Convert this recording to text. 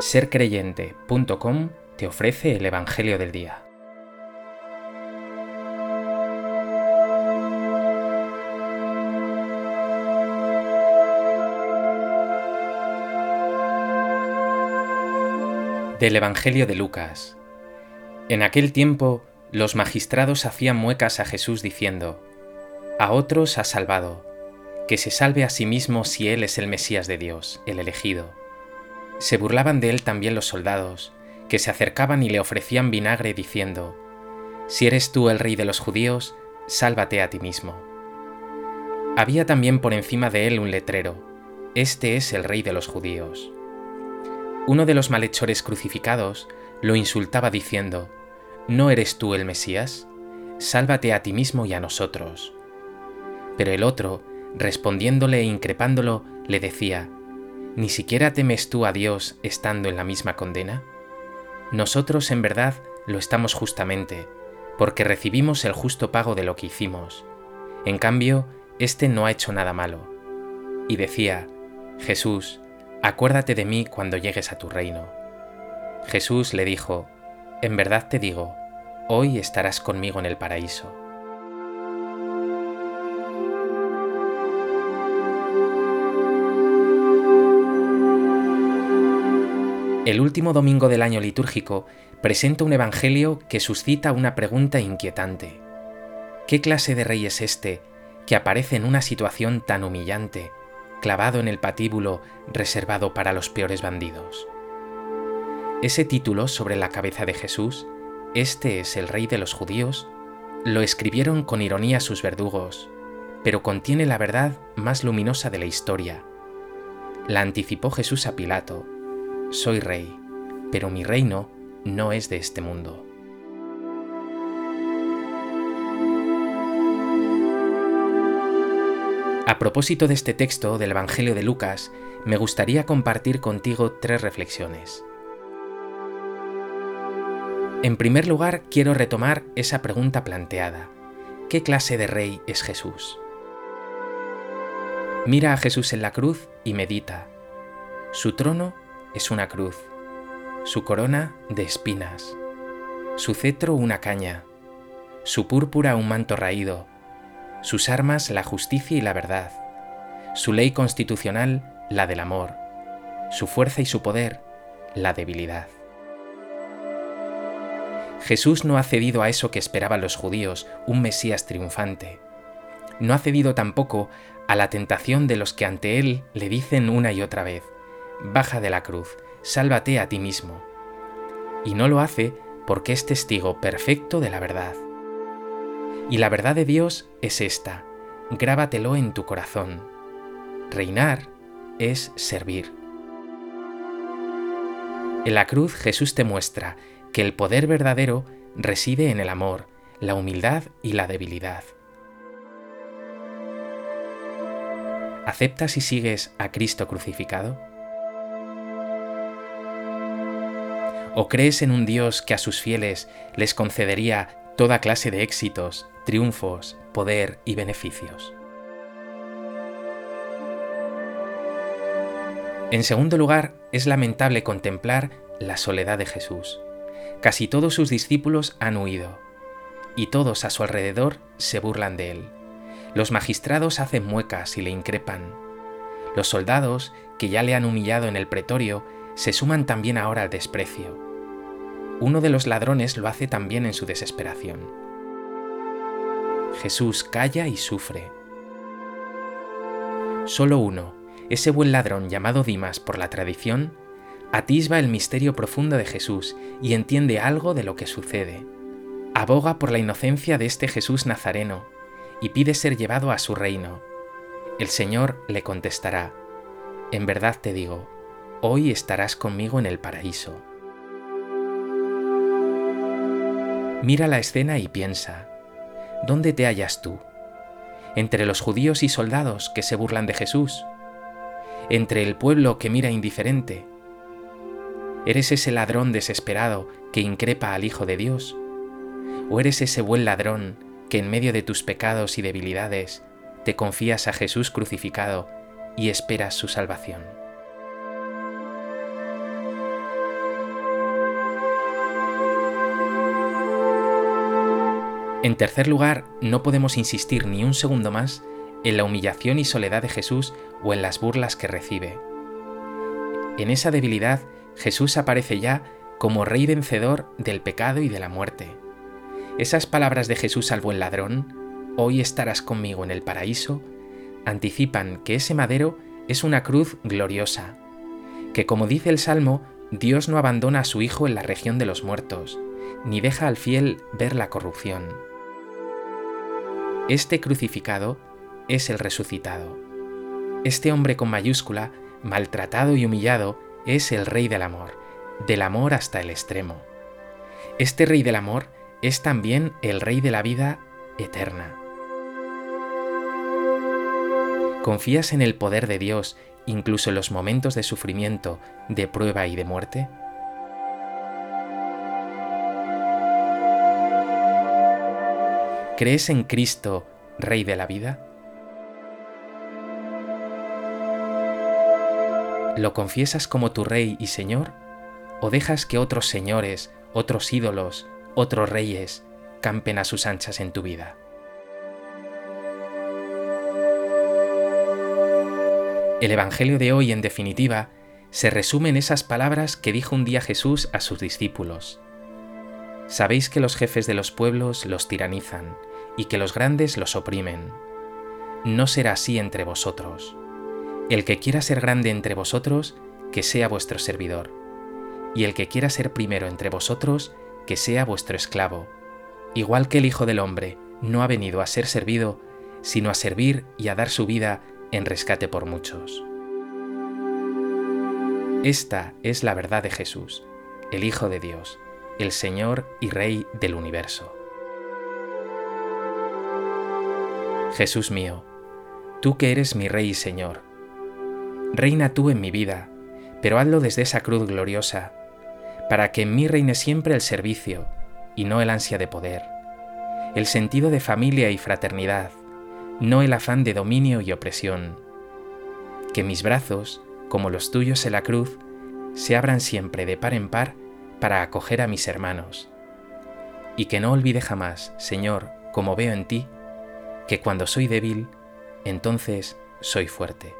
sercreyente.com te ofrece el Evangelio del Día. Del Evangelio de Lucas. En aquel tiempo los magistrados hacían muecas a Jesús diciendo, A otros ha salvado, que se salve a sí mismo si Él es el Mesías de Dios, el elegido. Se burlaban de él también los soldados, que se acercaban y le ofrecían vinagre diciendo, Si eres tú el rey de los judíos, sálvate a ti mismo. Había también por encima de él un letrero, Este es el rey de los judíos. Uno de los malhechores crucificados lo insultaba diciendo, ¿No eres tú el Mesías? Sálvate a ti mismo y a nosotros. Pero el otro, respondiéndole e increpándolo, le decía, ¿Ni siquiera temes tú a Dios estando en la misma condena? Nosotros en verdad lo estamos justamente, porque recibimos el justo pago de lo que hicimos. En cambio, éste no ha hecho nada malo. Y decía, Jesús, acuérdate de mí cuando llegues a tu reino. Jesús le dijo, En verdad te digo, hoy estarás conmigo en el paraíso. El último domingo del año litúrgico presenta un evangelio que suscita una pregunta inquietante. ¿Qué clase de rey es este que aparece en una situación tan humillante, clavado en el patíbulo reservado para los peores bandidos? Ese título sobre la cabeza de Jesús, Este es el rey de los judíos, lo escribieron con ironía sus verdugos, pero contiene la verdad más luminosa de la historia. La anticipó Jesús a Pilato, soy rey, pero mi reino no es de este mundo. A propósito de este texto del Evangelio de Lucas, me gustaría compartir contigo tres reflexiones. En primer lugar, quiero retomar esa pregunta planteada. ¿Qué clase de rey es Jesús? Mira a Jesús en la cruz y medita. Su trono es una cruz, su corona de espinas, su cetro una caña, su púrpura un manto raído, sus armas la justicia y la verdad, su ley constitucional la del amor, su fuerza y su poder la debilidad. Jesús no ha cedido a eso que esperaban los judíos, un Mesías triunfante. No ha cedido tampoco a la tentación de los que ante Él le dicen una y otra vez, baja de la cruz, sálvate a ti mismo. Y no lo hace porque es testigo perfecto de la verdad. Y la verdad de Dios es esta, grábatelo en tu corazón. Reinar es servir. En la cruz Jesús te muestra que el poder verdadero reside en el amor, la humildad y la debilidad. ¿Aceptas y sigues a Cristo crucificado? ¿O crees en un Dios que a sus fieles les concedería toda clase de éxitos, triunfos, poder y beneficios? En segundo lugar, es lamentable contemplar la soledad de Jesús. Casi todos sus discípulos han huido, y todos a su alrededor se burlan de él. Los magistrados hacen muecas y le increpan. Los soldados, que ya le han humillado en el pretorio, se suman también ahora al desprecio. Uno de los ladrones lo hace también en su desesperación. Jesús calla y sufre. Solo uno, ese buen ladrón llamado Dimas por la tradición, atisba el misterio profundo de Jesús y entiende algo de lo que sucede. Aboga por la inocencia de este Jesús nazareno y pide ser llevado a su reino. El Señor le contestará, En verdad te digo, hoy estarás conmigo en el paraíso. Mira la escena y piensa, ¿dónde te hallas tú? ¿Entre los judíos y soldados que se burlan de Jesús? ¿Entre el pueblo que mira indiferente? ¿Eres ese ladrón desesperado que increpa al Hijo de Dios? ¿O eres ese buen ladrón que en medio de tus pecados y debilidades te confías a Jesús crucificado y esperas su salvación? En tercer lugar, no podemos insistir ni un segundo más en la humillación y soledad de Jesús o en las burlas que recibe. En esa debilidad, Jesús aparece ya como Rey vencedor del pecado y de la muerte. Esas palabras de Jesús al buen ladrón, hoy estarás conmigo en el paraíso, anticipan que ese madero es una cruz gloriosa, que como dice el Salmo, Dios no abandona a su Hijo en la región de los muertos, ni deja al fiel ver la corrupción. Este crucificado es el resucitado. Este hombre con mayúscula, maltratado y humillado, es el Rey del Amor, del amor hasta el extremo. Este Rey del Amor es también el Rey de la vida eterna. ¿Confías en el poder de Dios incluso en los momentos de sufrimiento, de prueba y de muerte? ¿Crees en Cristo, Rey de la vida? ¿Lo confiesas como tu Rey y Señor? ¿O dejas que otros señores, otros ídolos, otros reyes campen a sus anchas en tu vida? El Evangelio de hoy, en definitiva, se resume en esas palabras que dijo un día Jesús a sus discípulos. Sabéis que los jefes de los pueblos los tiranizan y que los grandes los oprimen. No será así entre vosotros. El que quiera ser grande entre vosotros, que sea vuestro servidor. Y el que quiera ser primero entre vosotros, que sea vuestro esclavo. Igual que el Hijo del Hombre no ha venido a ser servido, sino a servir y a dar su vida en rescate por muchos. Esta es la verdad de Jesús, el Hijo de Dios, el Señor y Rey del universo. Jesús mío, tú que eres mi Rey y Señor, reina tú en mi vida, pero hazlo desde esa cruz gloriosa, para que en mí reine siempre el servicio y no el ansia de poder, el sentido de familia y fraternidad, no el afán de dominio y opresión. Que mis brazos, como los tuyos en la cruz, se abran siempre de par en par para acoger a mis hermanos. Y que no olvide jamás, Señor, como veo en ti, que cuando soy débil, entonces soy fuerte.